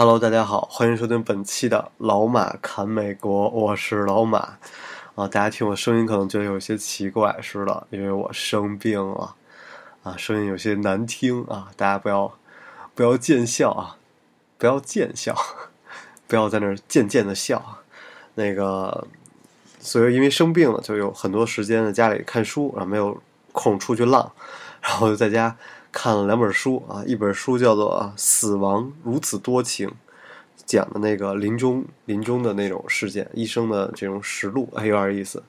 Hello，大家好，欢迎收听本期的老马侃美国，我是老马啊。大家听我声音可能觉得有些奇怪，似的，因为我生病了啊，声音有些难听啊。大家不要不要见笑啊，不要见笑，不要在那儿渐渐的笑。那个，所以因为生病了，就有很多时间在家里看书然后，没有空出去浪，然后就在家。看了两本书啊，一本书叫做《啊死亡如此多情》，讲的那个临终临终的那种事件，医生的这种实录，还有点意思。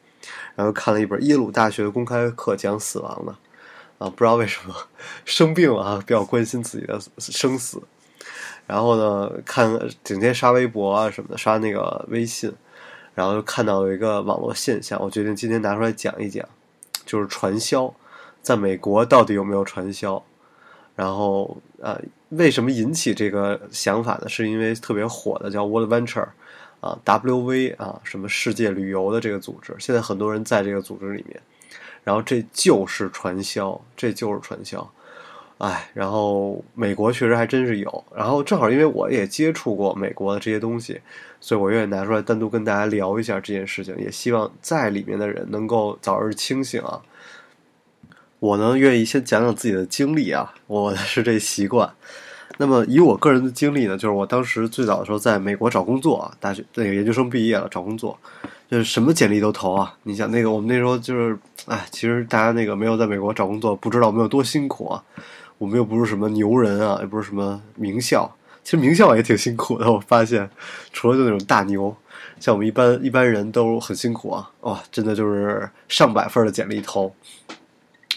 然后看了一本耶鲁大学公开课讲死亡的，啊，不知道为什么生病了啊，比较关心自己的生死。然后呢，看整天刷微博啊什么的，刷那个微信，然后就看到有一个网络现象，我决定今天拿出来讲一讲，就是传销，在美国到底有没有传销？然后，呃，为什么引起这个想法呢？是因为特别火的叫 World Venture，啊，WV 啊，什么世界旅游的这个组织，现在很多人在这个组织里面。然后这就是传销，这就是传销，哎，然后美国确实还真是有。然后正好因为我也接触过美国的这些东西，所以我愿意拿出来单独跟大家聊一下这件事情，也希望在里面的人能够早日清醒啊。我呢，愿意先讲讲自己的经历啊，我是这习惯。那么以我个人的经历呢，就是我当时最早的时候在美国找工作啊，大学那个研究生毕业了找工作，就是什么简历都投啊。你想那个我们那时候就是，哎，其实大家那个没有在美国找工作，不知道我们有多辛苦啊。我们又不是什么牛人啊，也不是什么名校，其实名校也挺辛苦的。我发现，除了就那种大牛，像我们一般一般人都很辛苦啊。哇，真的就是上百份的简历投。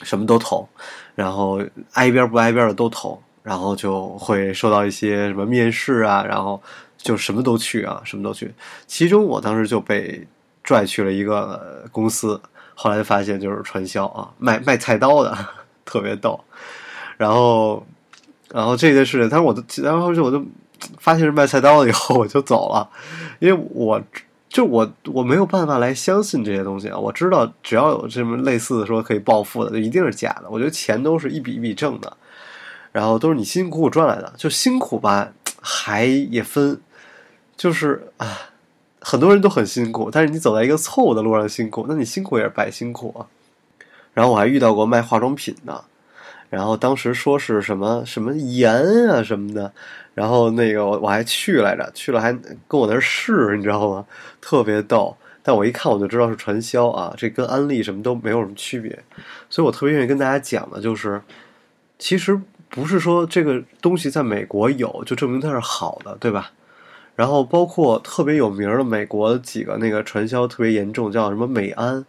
什么都投，然后挨边不挨边的都投，然后就会收到一些什么面试啊，然后就什么都去啊，什么都去。其中我当时就被拽去了一个公司，后来发现就是传销啊，卖卖菜刀的，特别逗。然后，然后这件事情，但是我都，然后就我就发现是卖菜刀的以后，我就走了，因为我。就我我没有办法来相信这些东西啊！我知道只要有这么类似的说可以暴富的，就一定是假的。我觉得钱都是一笔一笔挣的，然后都是你辛辛苦苦赚来的。就辛苦吧，还也分，就是啊，很多人都很辛苦，但是你走在一个错误的路上辛苦，那你辛苦也是白辛苦啊。然后我还遇到过卖化妆品的。然后当时说是什么什么盐啊什么的，然后那个我还去来着，去了还跟我那儿试，你知道吗？特别逗。但我一看我就知道是传销啊，这跟安利什么都没有什么区别。所以我特别愿意跟大家讲的就是，其实不是说这个东西在美国有就证明它是好的，对吧？然后包括特别有名的美国几个那个传销特别严重，叫什么美安，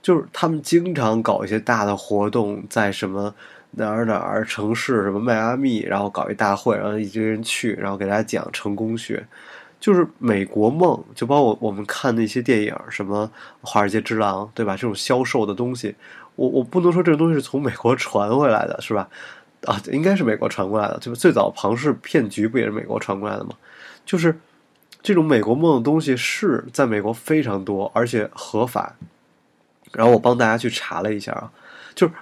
就是他们经常搞一些大的活动，在什么。哪儿哪儿城市什么迈阿密，然后搞一大会，然后一堆人去，然后给大家讲成功学，就是美国梦，就包括我们看那些电影，什么《华尔街之狼》，对吧？这种销售的东西，我我不能说这个东西是从美国传回来的，是吧？啊，应该是美国传过来的，就最早庞氏骗局不也是美国传过来的吗？就是这种美国梦的东西是在美国非常多，而且合法。然后我帮大家去查了一下啊，就是。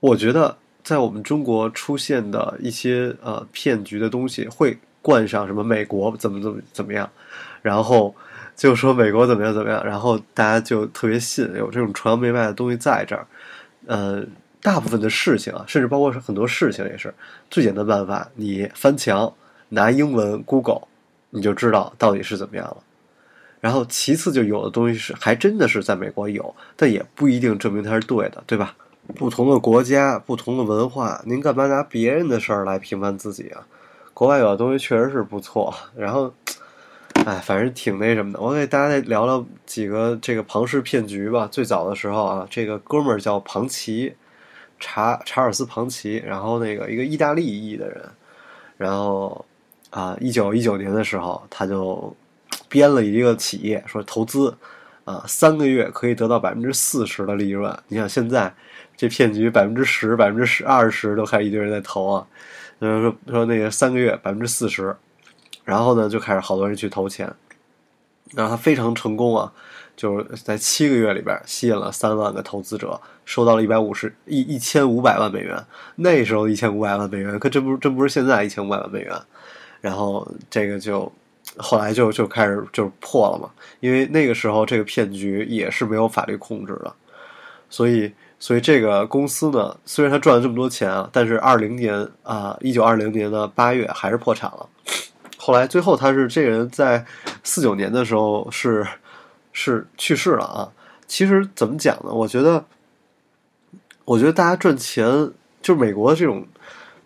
我觉得在我们中国出现的一些呃骗局的东西，会冠上什么美国怎么怎么怎么样，然后就说美国怎么样怎么样，然后大家就特别信，有这种崇洋媚外的东西在这儿。呃，大部分的事情啊，甚至包括是很多事情也是最简单办法，你翻墙拿英文 Google，你就知道到底是怎么样了。然后其次就有的东西是还真的是在美国有，但也不一定证明它是对的，对吧？不同的国家，不同的文化，您干嘛拿别人的事儿来评判自己啊？国外有的东西确实是不错，然后，哎，反正挺那什么的。我给大家再聊聊几个这个庞氏骗局吧。最早的时候啊，这个哥们儿叫庞奇，查查尔斯庞奇，然后那个一个意大利裔的人，然后啊，一九一九年的时候，他就编了一个企业，说投资啊，三个月可以得到百分之四十的利润。你想现在这骗局百分之十、百分之十、二十都开始一堆人在投啊，就是说说那个三个月百分之四十，然后呢就开始好多人去投钱，然后他非常成功啊，就是在七个月里边吸引了三万个投资者，收到了一百五十一一千五百万美元。那时候一千五百万美元，可真不真不是现在一千五百万美元。然后这个就后来就就开始就破了嘛，因为那个时候这个骗局也是没有法律控制的，所以所以这个公司呢，虽然他赚了这么多钱啊，但是二零年啊，一九二零年的八月还是破产了。后来最后他是这个人在四九年的时候是是去世了啊。其实怎么讲呢？我觉得我觉得大家赚钱就是美国这种。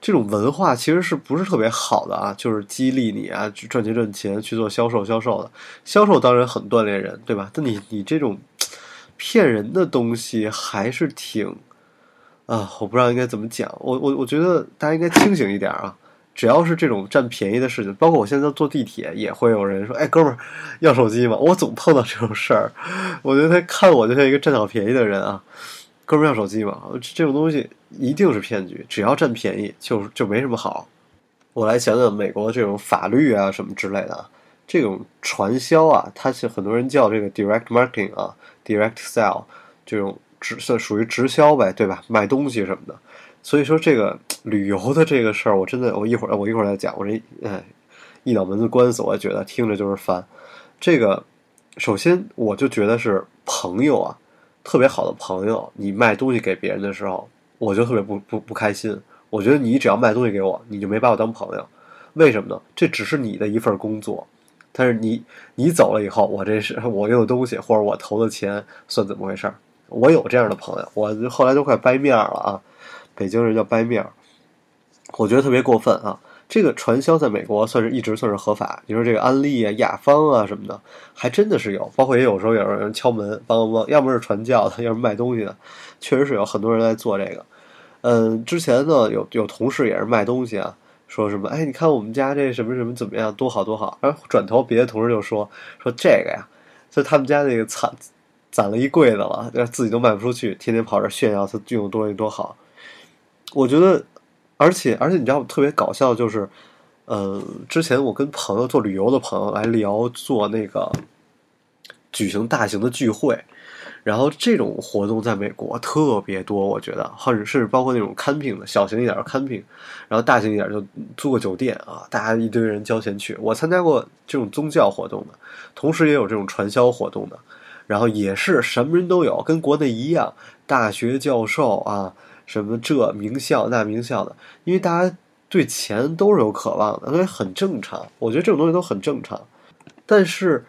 这种文化其实是不是特别好的啊？就是激励你啊，去赚钱赚钱去做销售销售的，销售当然很锻炼人，对吧？但你你这种骗人的东西还是挺啊，我不知道应该怎么讲。我我我觉得大家应该清醒一点啊！只要是这种占便宜的事情，包括我现在坐地铁也会有人说：“哎，哥们儿，要手机吗？”我总碰到这种事儿，我觉得他看我就像一个占小便宜的人啊。哥们要手机嘛？这种东西一定是骗局，只要占便宜就就没什么好。我来讲讲美国这种法律啊什么之类的啊，这种传销啊，它是很多人叫这个 direct marketing 啊，direct sell 这种直算属于直销呗，对吧？卖东西什么的。所以说这个旅游的这个事儿，我真的我一会儿我一会儿再讲。我这哎一脑门子官司，我觉得听着就是烦。这个首先我就觉得是朋友啊。特别好的朋友，你卖东西给别人的时候，我就特别不不不开心。我觉得你只要卖东西给我，你就没把我当朋友。为什么呢？这只是你的一份工作，但是你你走了以后，我这是我用的东西或者我投的钱算怎么回事儿？我有这样的朋友，我后来都快掰面了啊！北京人叫掰面，我觉得特别过分啊。这个传销在美国算是一直算是合法。你说这个安利啊、雅芳啊什么的，还真的是有。包括也有时候也有人敲门帮帮帮，要么是传教的，要么卖东西的，确实是有很多人在做这个。嗯，之前呢有有同事也是卖东西啊，说什么哎，你看我们家这什么什么怎么样，多好多好。然后转头别的同事就说说这个呀，就他们家那个攒攒了一柜子了，自己都卖不出去，天天跑这炫耀他用的东西多好。我觉得。而且而且你知道特别搞笑就是，呃，之前我跟朋友做旅游的朋友来聊做那个举行大型的聚会，然后这种活动在美国特别多，我觉得，或者是包括那种 camping 的小型一点的 camping，然后大型一点就租个酒店啊，大家一堆人交钱去。我参加过这种宗教活动的，同时也有这种传销活动的，然后也是什么人都有，跟国内一样，大学教授啊。什么这名校那名校的，因为大家对钱都是有渴望的，所以很正常。我觉得这种东西都很正常，但是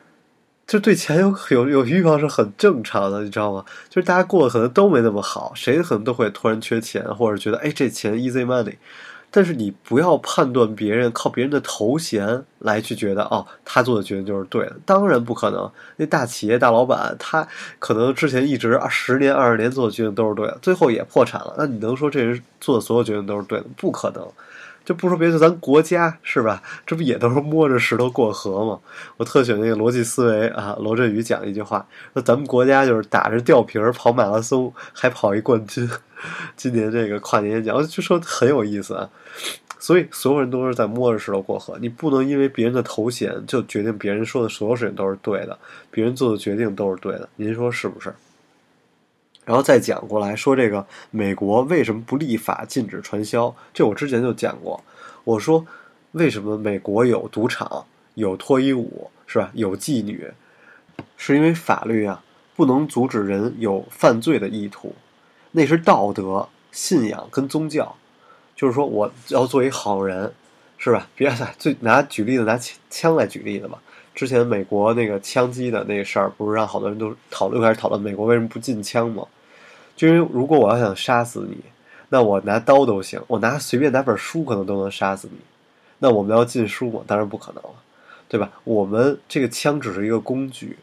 就对钱有有有欲望是很正常的，你知道吗？就是大家过的可能都没那么好，谁可能都会突然缺钱，或者觉得哎这钱 easy money。但是你不要判断别人靠别人的头衔来去觉得哦，他做的决定就是对的，当然不可能。那大企业大老板他可能之前一直十年二十年做的决定都是对的，最后也破产了。那你能说这人做的所有决定都是对的？不可能。就不说别的，咱国家是吧？这不也都是摸着石头过河吗？我特喜欢那个逻辑思维啊，罗振宇讲一句话，说咱们国家就是打着吊瓶跑马拉松，还跑一冠军。今年这个跨年演讲，就说很有意思啊。所以所有人都是在摸着石头过河，你不能因为别人的头衔就决定别人说的所有事情都是对的，别人做的决定都是对的。您说是不是？然后再讲过来说，这个美国为什么不立法禁止传销？这我之前就讲过。我说，为什么美国有赌场、有脱衣舞，是吧？有妓女，是因为法律啊，不能阻止人有犯罪的意图，那是道德、信仰跟宗教。就是说，我要做一好人，是吧？别再最拿举例子，拿枪来举例子吧。之前美国那个枪击的那个事儿，不是让好多人都讨论，开始讨论美国为什么不禁枪吗？就因为如果我要想杀死你，那我拿刀都行，我拿随便拿本书可能都能杀死你。那我们要禁书吗？当然不可能了，对吧？我们这个枪只是一个工具，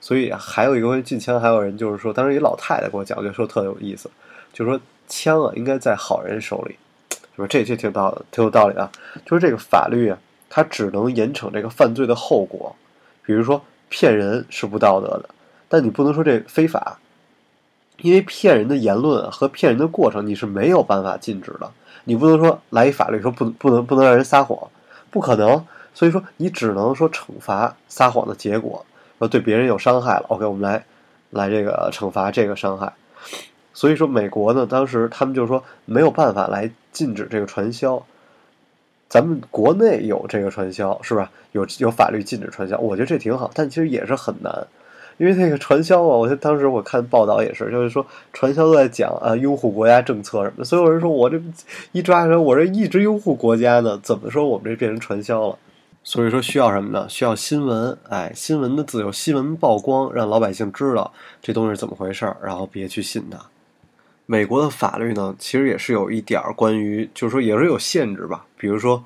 所以还有一个关于禁枪，还有人就是说，当时一老太太给我讲，我就说特有意思，就是说枪啊应该在好人手里，是吧？这这挺道挺有道理啊。就是这个法律啊。它只能严惩这个犯罪的后果，比如说骗人是不道德的，但你不能说这非法，因为骗人的言论和骗人的过程你是没有办法禁止的，你不能说来一法律说不不能不能让人撒谎，不可能，所以说你只能说惩罚撒谎的结果，说对别人有伤害了，OK，我们来来这个惩罚这个伤害。所以说，美国呢，当时他们就说没有办法来禁止这个传销。咱们国内有这个传销，是吧？有有法律禁止传销，我觉得这挺好，但其实也是很难，因为那个传销啊，我觉得当时我看报道也是，就是说传销都在讲啊，拥护国家政策什么的。所有人说我这一抓人，我这一直拥护国家呢，怎么说我们这变成传销了？所以说需要什么呢？需要新闻，哎，新闻的自由，新闻曝光，让老百姓知道这东西是怎么回事儿，然后别去信它。美国的法律呢，其实也是有一点儿关于，就是说也是有限制吧。比如说，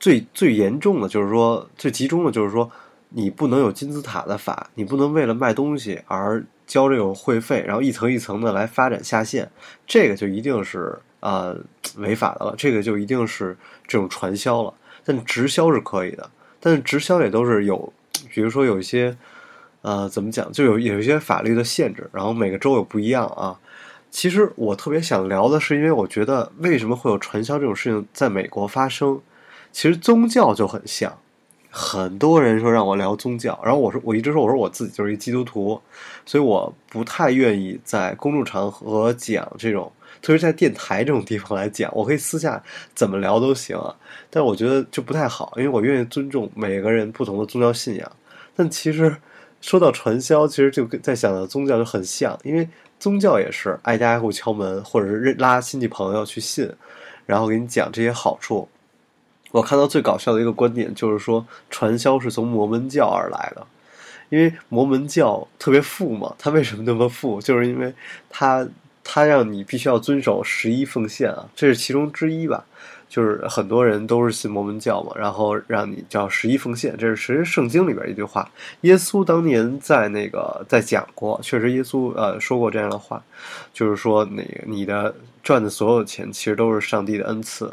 最最严重的就是说，最集中的就是说，你不能有金字塔的法，你不能为了卖东西而交这种会费，然后一层一层的来发展下线，这个就一定是啊违法的了，这个就一定是这种传销了。但直销是可以的，但是直销也都是有，比如说有一些呃怎么讲，就有有一些法律的限制，然后每个州有不一样啊。其实我特别想聊的是，因为我觉得为什么会有传销这种事情在美国发生？其实宗教就很像，很多人说让我聊宗教，然后我说我一直说我说我自己就是一基督徒，所以我不太愿意在公众场合讲这种，特别在电台这种地方来讲，我可以私下怎么聊都行啊，但我觉得就不太好，因为我愿意尊重每个人不同的宗教信仰。但其实说到传销，其实就跟在想到宗教就很像，因为。宗教也是挨家挨户敲门，或者是拉亲戚朋友去信，然后给你讲这些好处。我看到最搞笑的一个观点就是说，传销是从摩门教而来的，因为摩门教特别富嘛。他为什么那么富？就是因为他他让你必须要遵守十一奉献啊，这是其中之一吧。就是很多人都是信摩门教嘛，然后让你叫十一奉献，这是其实圣经里边一句话。耶稣当年在那个在讲过，确实耶稣呃说过这样的话，就是说那你的赚的所有钱其实都是上帝的恩赐，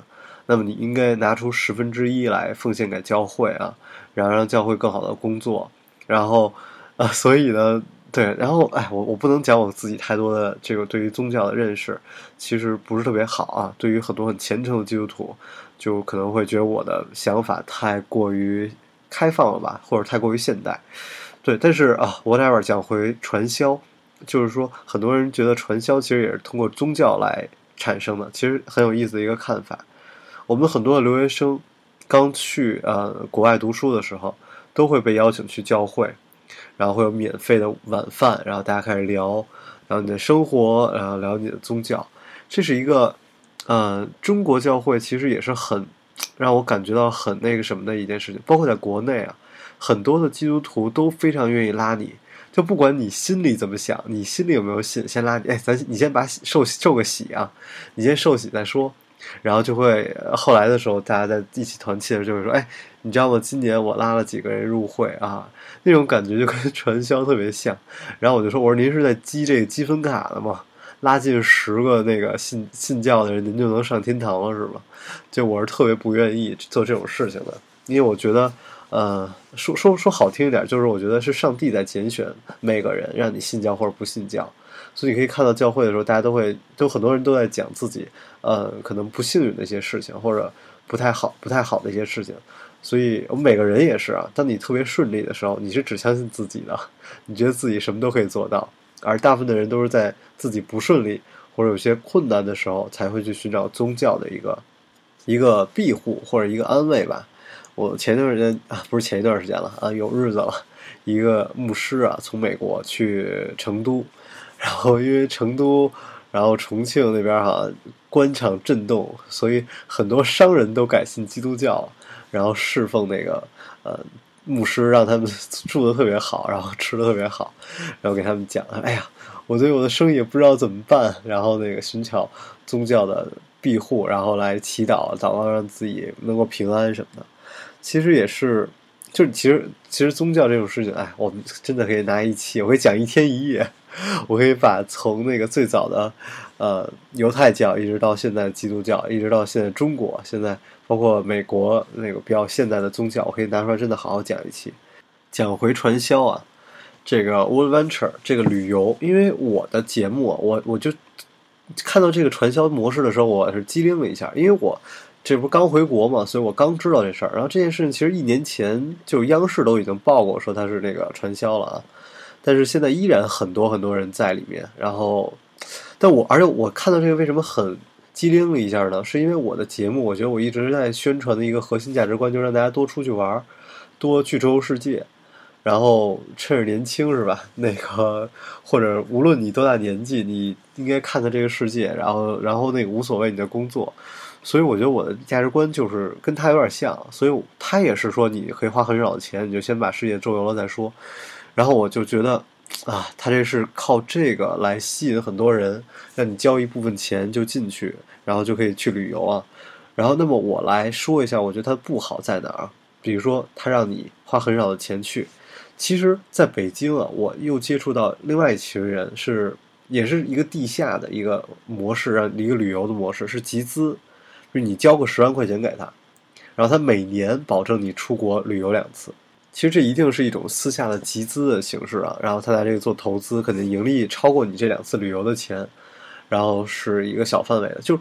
那么你应该拿出十分之一来奉献给教会啊，然后让教会更好的工作，然后啊，所以呢。对，然后哎，我我不能讲我自己太多的这个对于宗教的认识，其实不是特别好啊。对于很多很虔诚的基督徒，就可能会觉得我的想法太过于开放了吧，或者太过于现代。对，但是啊，whatever，讲回传销，就是说很多人觉得传销其实也是通过宗教来产生的，其实很有意思的一个看法。我们很多的留学生刚去呃国外读书的时候，都会被邀请去教会。然后会有免费的晚饭，然后大家开始聊，然后你的生活，然后聊你的宗教，这是一个，呃，中国教会其实也是很让我感觉到很那个什么的一件事情。包括在国内啊，很多的基督徒都非常愿意拉你，就不管你心里怎么想，你心里有没有信，先拉你，哎，咱你先把受受个洗啊，你先受洗再说。然后就会后来的时候，大家在一起团契的时候就会说：“哎，你知道吗？今年我拉了几个人入会啊，那种感觉就跟传销特别像。”然后我就说：“我说您是在积这个积分卡的吗？拉进十个那个信信教的人，您就能上天堂了是吗？”就我是特别不愿意做这种事情的，因为我觉得，呃，说说说好听一点，就是我觉得是上帝在拣选每个人，让你信教或者不信教。所以你可以看到教会的时候，大家都会，都很多人都在讲自己，呃，可能不幸运的一些事情，或者不太好、不太好的一些事情。所以我们每个人也是啊，当你特别顺利的时候，你是只相信自己的，你觉得自己什么都可以做到；而大部分的人都是在自己不顺利或者有些困难的时候，才会去寻找宗教的一个一个庇护或者一个安慰吧。我前段时间啊，不是前一段时间了啊，有日子了，一个牧师啊，从美国去成都。然后因为成都，然后重庆那边哈官场震动，所以很多商人都改信基督教，然后侍奉那个呃牧师，让他们 住的特别好，然后吃的特别好，然后给他们讲，哎呀，我对我的生意也不知道怎么办，然后那个寻求宗教的庇护，然后来祈祷，祷告让自己能够平安什么的。其实也是就是其实其实宗教这种事情，哎，我们真的可以拿一期，我可以讲一天一夜，我可以把从那个最早的呃犹太教，一直到现在基督教，一直到现在中国，现在包括美国那个比较现代的宗教，我可以拿出来真的好好讲一期。讲回传销啊，这个 adventure 这个旅游，因为我的节目，我我就看到这个传销模式的时候，我是机灵了一下，因为我。这不刚回国嘛，所以我刚知道这事儿。然后这件事情其实一年前就央视都已经报过，说它是这个传销了啊。但是现在依然很多很多人在里面。然后，但我而且我看到这个为什么很机灵了一下呢？是因为我的节目，我觉得我一直在宣传的一个核心价值观，就是让大家多出去玩儿，多去周游世界。然后趁着年轻是吧？那个或者无论你多大年纪，你应该看看这个世界。然后，然后那个无所谓你的工作。所以我觉得我的价值观就是跟他有点像，所以他也是说你可以花很少的钱，你就先把世界周游了再说。然后我就觉得啊，他这是靠这个来吸引很多人，让你交一部分钱就进去，然后就可以去旅游啊。然后那么我来说一下，我觉得它不好在哪儿？比如说他让你花很少的钱去，其实在北京啊，我又接触到另外一群人，是也是一个地下的一个模式，让一个旅游的模式是集资。就是你交个十万块钱给他，然后他每年保证你出国旅游两次。其实这一定是一种私下的集资的形式啊。然后他在这个做投资，肯定盈利超过你这两次旅游的钱。然后是一个小范围的，就，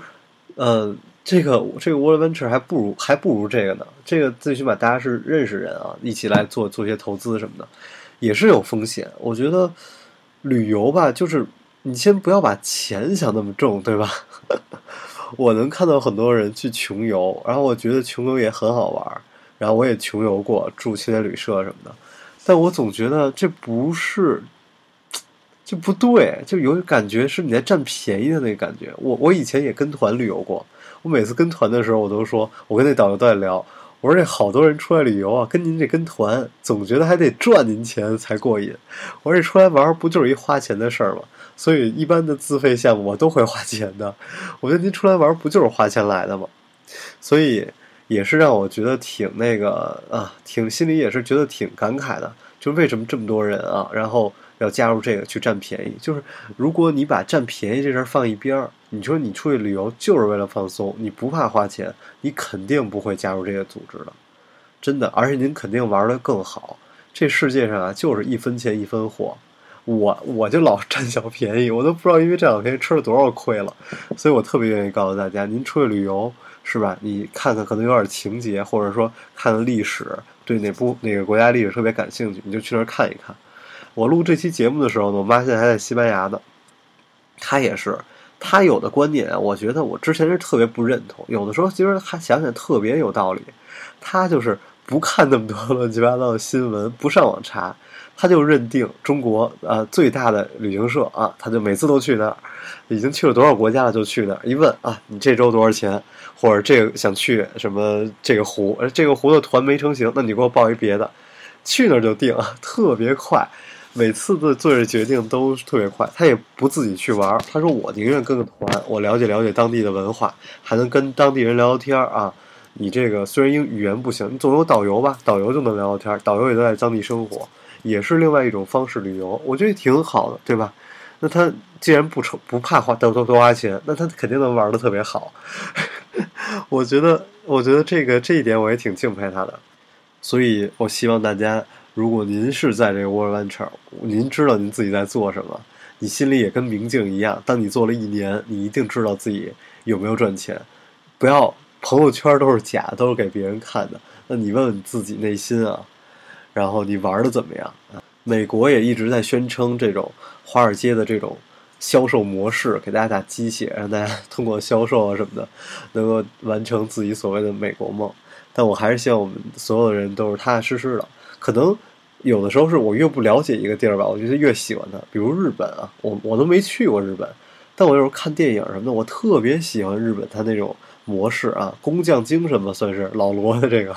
呃，这个这个 World Venture 还不如还不如这个呢。这个最起码大家是认识人啊，一起来做做一些投资什么的，也是有风险。我觉得旅游吧，就是你先不要把钱想那么重，对吧？我能看到很多人去穷游，然后我觉得穷游也很好玩，然后我也穷游过，住青年旅社什么的，但我总觉得这不是，就不对，就有感觉是你在占便宜的那个感觉。我我以前也跟团旅游过，我每次跟团的时候，我都说，我跟那导游都在聊，我说这好多人出来旅游啊，跟您这跟团，总觉得还得赚您钱才过瘾。我说这出来玩不就是一花钱的事儿吗？所以，一般的自费项目我都会花钱的。我觉得您出来玩不就是花钱来的吗？所以也是让我觉得挺那个啊，挺心里也是觉得挺感慨的。就为什么这么多人啊，然后要加入这个去占便宜？就是如果你把占便宜这事儿放一边儿，你说你出去旅游就是为了放松，你不怕花钱，你肯定不会加入这个组织的。真的，而且您肯定玩的更好。这世界上啊，就是一分钱一分货。我我就老占小便宜，我都不知道因为占小便宜吃了多少亏了，所以我特别愿意告诉大家，您出去旅游是吧？你看看可能有点情节，或者说看历史，对哪部哪个国家历史特别感兴趣，你就去那儿看一看。我录这期节目的时候呢，我妈现在还在西班牙呢，她也是，她有的观点，我觉得我之前是特别不认同，有的时候其实还想想特别有道理。她就是不看那么多 乱七八糟的新闻，不上网查。他就认定中国呃最大的旅行社啊，他就每次都去那儿，已经去了多少国家了就去那儿。一问啊，你这周多少钱？或者这个想去什么这个湖？这个湖的团没成型，那你给我报一别的，去那儿就定，特别快。每次的做这决定都特别快，他也不自己去玩。他说我宁愿跟个团，我了解了解当地的文化，还能跟当地人聊聊天啊。你这个虽然英语言不行，你总有导游吧？导游就能聊聊天儿，导游也都在当地生活。也是另外一种方式旅游，我觉得挺好的，对吧？那他既然不愁不怕花多多多花钱，那他肯定能玩的特别好。我觉得，我觉得这个这一点我也挺敬佩他的。所以我希望大家，如果您是在这个 World Venture，您知道您自己在做什么，你心里也跟明镜一样。当你做了一年，你一定知道自己有没有赚钱。不要朋友圈都是假，都是给别人看的。那你问问自己内心啊。然后你玩的怎么样？美国也一直在宣称这种华尔街的这种销售模式，给大家打鸡血，让大家通过销售啊什么的，能够完成自己所谓的美国梦。但我还是希望我们所有的人都是踏踏实实的。可能有的时候是我越不了解一个地儿吧，我觉得越喜欢它。比如日本啊，我我都没去过日本，但我有时候看电影什么的，我特别喜欢日本它那种。模式啊，工匠精神吧，算是老罗的这个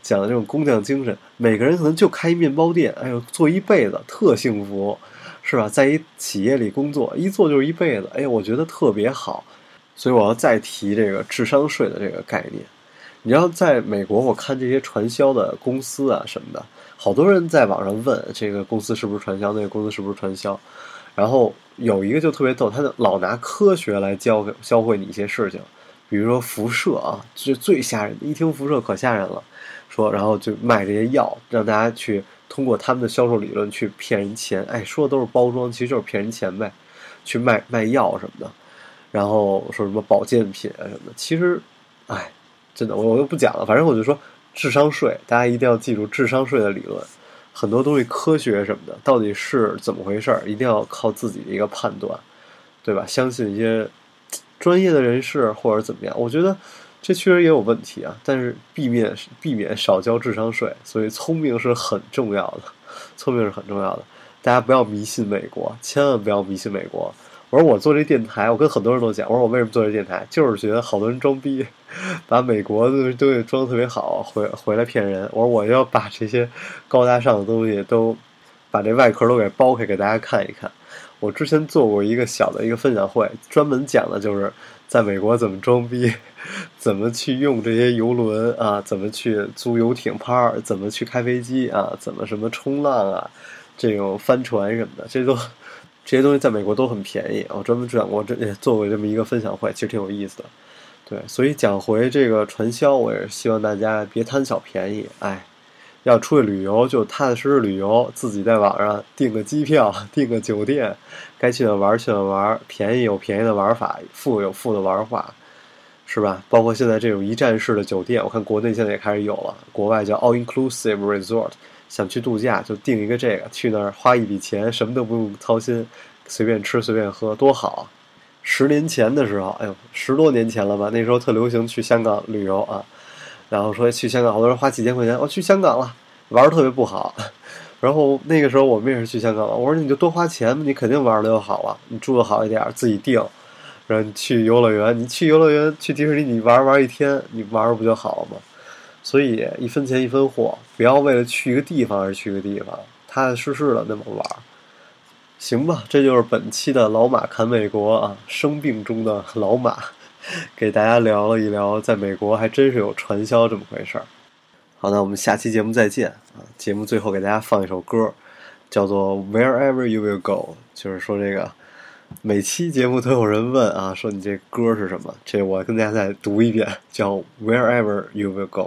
讲的这种工匠精神。每个人可能就开一面包店，哎呦，做一辈子特幸福，是吧？在一企业里工作，一做就是一辈子，哎呦，我觉得特别好。所以我要再提这个智商税的这个概念，你要，在美国，我看这些传销的公司啊什么的，好多人在网上问这个公司是不是传销，那个公司是不是传销。然后有一个就特别逗，他就老拿科学来教教会你一些事情，比如说辐射啊，这最吓人，一听辐射可吓人了。说，然后就卖这些药，让大家去通过他们的销售理论去骗人钱。哎，说的都是包装，其实就是骗人钱呗，去卖卖药什么的。然后说什么保健品啊什么的，其实，哎。真的，我我就不讲了。反正我就说，智商税，大家一定要记住智商税的理论。很多东西科学什么的，到底是怎么回事儿，一定要靠自己的一个判断，对吧？相信一些专业的人士或者怎么样。我觉得这确实也有问题啊，但是避免避免少交智商税。所以聪明是很重要的，聪明是很重要的。大家不要迷信美国，千万不要迷信美国。我说我做这电台，我跟很多人都讲，我说我为什么做这电台，就是觉得好多人装逼，把美国的东西装的特别好，回回来骗人。我说我要把这些高大上的东西都把这外壳都给剥开，给大家看一看。我之前做过一个小的一个分享会，专门讲的就是在美国怎么装逼，怎么去用这些游轮啊，怎么去租游艇趴，怎么去开飞机啊，怎么什么冲浪啊，这种帆船什么的，这都。这些东西在美国都很便宜，我专门讲过，这也做过这么一个分享会，其实挺有意思的。对，所以讲回这个传销，我也是希望大家别贪小便宜，哎，要出去旅游就踏踏实实旅游，自己在网上订个机票、订个酒店，该去哪玩去哪玩，便宜有便宜的玩法，富有富的玩法，是吧？包括现在这种一站式的酒店，我看国内现在也开始有了，国外叫 All Inclusive Resort。想去度假就订一个这个，去那儿花一笔钱，什么都不用操心，随便吃随便喝，多好！十年前的时候，哎呦，十多年前了吧？那时候特流行去香港旅游啊，然后说去香港，好多人花几千块钱，我去香港了，玩的特别不好。然后那个时候我们也是去香港了，我说你就多花钱你肯定玩的就好了，你住的好一点，自己定，然后你去游乐园，你去游乐园去迪士尼，你玩玩一天，你玩不就好了吗？所以一分钱一分货，不要为了去一个地方而去一个地方，踏踏实实的那么玩，行吧？这就是本期的老马侃美国啊，生病中的老马，给大家聊了一聊，在美国还真是有传销这么回事儿。好，那我们下期节目再见啊！节目最后给大家放一首歌，叫做《Wherever You Will Go》，就是说这个每期节目都有人问啊，说你这歌是什么？这我跟大家再读一遍，叫《Wherever You Will Go》。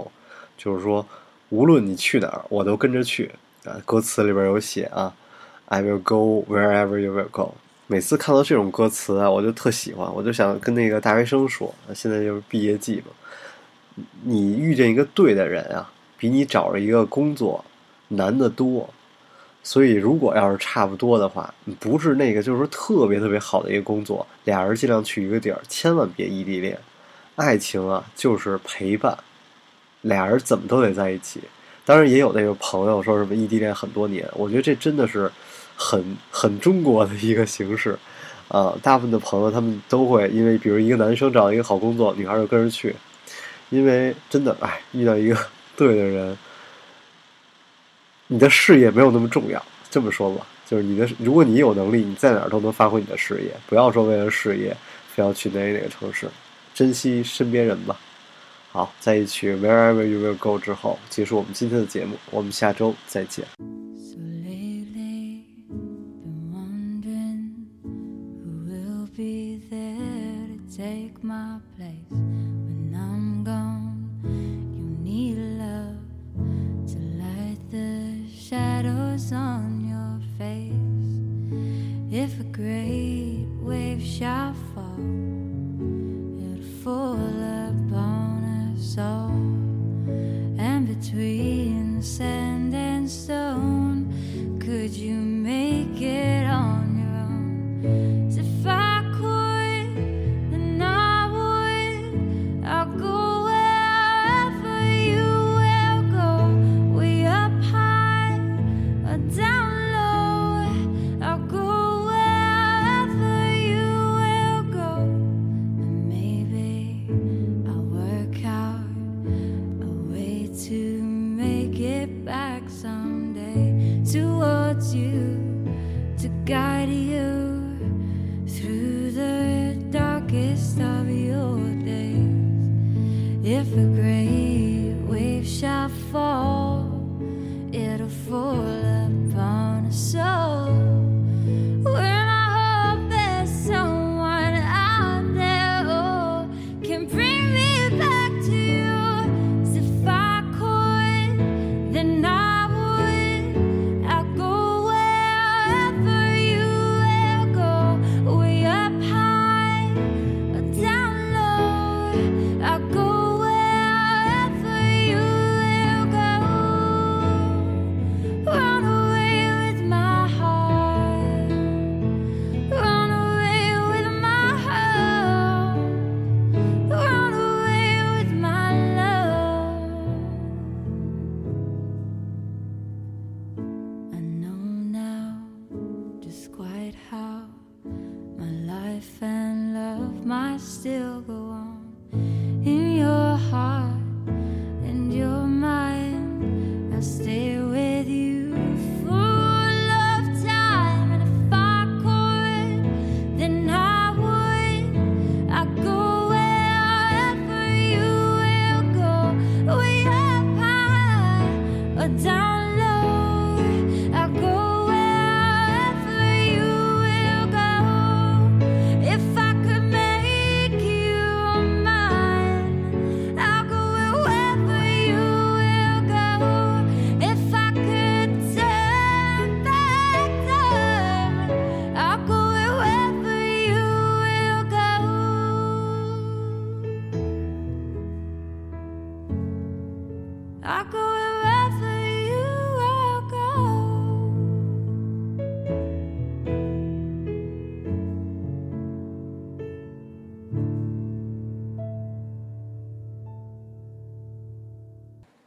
就是说，无论你去哪儿，我都跟着去啊。歌词里边有写啊，I will go wherever you will go。每次看到这种歌词啊，我就特喜欢，我就想跟那个大学生说，现在就是毕业季嘛，你遇见一个对的人啊，比你找着一个工作难得多。所以，如果要是差不多的话，不是那个就是说特别特别好的一个工作，俩人尽量去一个地儿，千万别异地恋。爱情啊，就是陪伴。俩人怎么都得在一起，当然也有那个朋友说什么异地恋很多年，我觉得这真的是很很中国的一个形式啊。大部分的朋友他们都会因为，比如一个男生找一个好工作，女孩就跟着去，因为真的哎，遇到一个对的人，你的事业没有那么重要。这么说吧，就是你的，如果你有能力，你在哪儿都能发挥你的事业，不要说为了事业非要去哪哪个城市，珍惜身边人吧。好，在一曲 Wherever You Will Go 之后，结束我们今天的节目。我们下周再见。take my place when I'm gone. You need love to light the shadows on your face. If a great wave shall fall.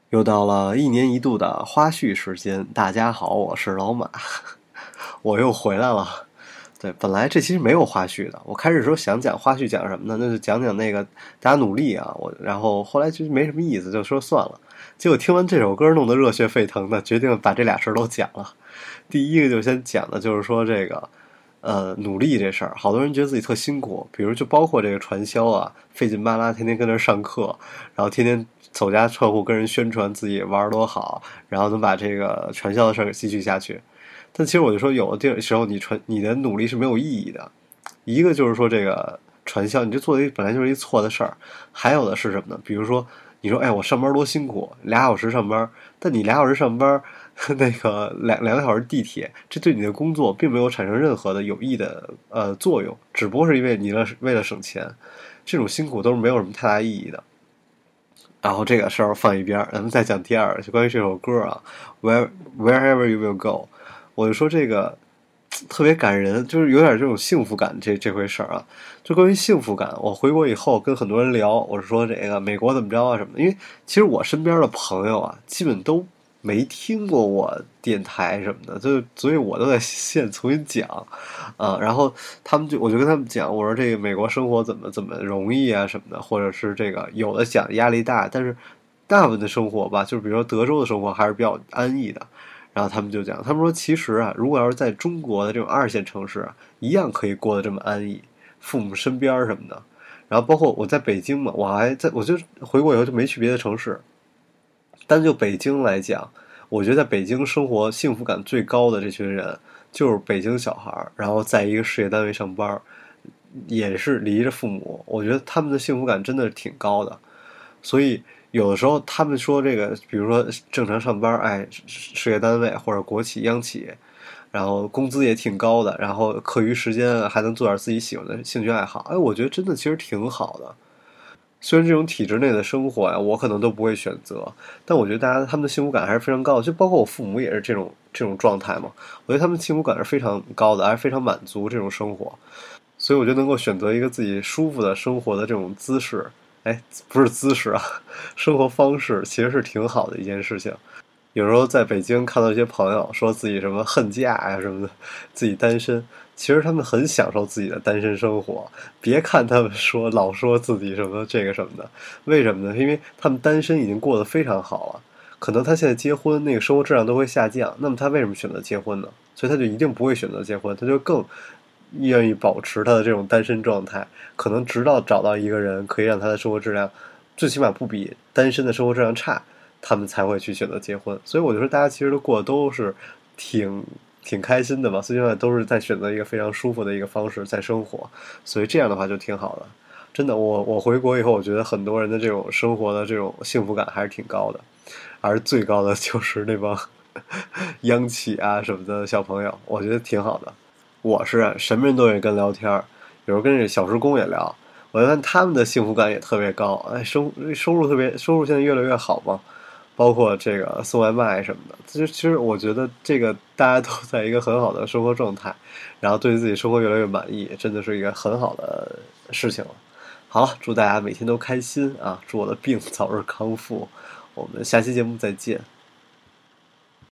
又到了一年一度的花絮时间，大家好，我是老马，我又回来了。对，本来这期是没有花絮的，我开始说想讲花絮讲什么呢？那就讲讲那个大家努力啊。我然后后来其实没什么意思，就说算了。结果听完这首歌，弄得热血沸腾的，决定把这俩事儿都讲了。第一个就先讲的就是说这个呃努力这事儿，好多人觉得自己特辛苦，比如就包括这个传销啊，费劲巴拉，天天跟那儿上课，然后天天走家串户跟人宣传自己玩儿多好，然后能把这个传销的事儿给继续下去。但其实我就说，有的地时候你传你的努力是没有意义的。一个就是说这个传销，你这做的本来就是一错的事儿；还有的是什么呢？比如说你说，哎，我上班多辛苦，俩小时上班，但你俩小时上班，那个两两个小时地铁，这对你的工作并没有产生任何的有益的呃作用，只不过是因为你了为了省钱，这种辛苦都是没有什么太大意义的。然后这个事儿放一边儿，咱们再讲第二，就关于这首歌啊，Where Wherever You Will Go，我就说这个特别感人，就是有点这种幸福感这这回事儿啊。就关于幸福感，我回国以后跟很多人聊，我是说这个美国怎么着啊什么的，因为其实我身边的朋友啊，基本都没听过我电台什么的，就所以我都在现重新讲啊。然后他们就我就跟他们讲，我说这个美国生活怎么怎么容易啊什么的，或者是这个有的讲压力大，但是大部分的生活吧，就是比如说德州的生活还是比较安逸的。然后他们就讲，他们说其实啊，如果要是在中国的这种二线城市啊，一样可以过得这么安逸，父母身边什么的。然后包括我在北京嘛，我还在我就回国以后就没去别的城市。单就北京来讲，我觉得在北京生活幸福感最高的这群人，就是北京小孩儿，然后在一个事业单位上班，也是离着父母，我觉得他们的幸福感真的挺高的。所以有的时候他们说这个，比如说正常上班，哎，事业单位或者国企、央企，然后工资也挺高的，然后课余时间还能做点自己喜欢的兴趣爱好，哎，我觉得真的其实挺好的。虽然这种体制内的生活呀，我可能都不会选择，但我觉得大家他们的幸福感还是非常高的，就包括我父母也是这种这种状态嘛。我觉得他们幸福感是非常高的，还是非常满足这种生活，所以我觉得能够选择一个自己舒服的生活的这种姿势，哎，不是姿势啊，生活方式其实是挺好的一件事情。有时候在北京看到一些朋友说自己什么恨嫁呀什么的，自己单身，其实他们很享受自己的单身生活。别看他们说老说自己什么这个什么的，为什么呢？因为他们单身已经过得非常好了。可能他现在结婚，那个生活质量都会下降。那么他为什么选择结婚呢？所以他就一定不会选择结婚，他就更愿意保持他的这种单身状态，可能直到找到一个人可以让他的生活质量，最起码不比单身的生活质量差。他们才会去选择结婚。所以我觉得大家其实都过得都是挺挺开心的嘛，最起码都是在选择一个非常舒服的一个方式在生活，所以这样的话就挺好的。真的，我我回国以后，我觉得很多人的这种生活的这种幸福感还是挺高的，而最高的就是那帮 央企啊什么的小朋友，我觉得挺好的。我是什么人都愿意跟聊天，有时候跟这小时工也聊，我觉得他们的幸福感也特别高，哎，收收入特别，收入现在越来越好嘛，包括这个送外卖什么的，其实其实我觉得这个大家都在一个很好的生活状态，然后对自己生活越来越满意，真的是一个很好的事情了。好了，祝大家每天都开心啊！祝我的病早日康复，我们下期节目再见。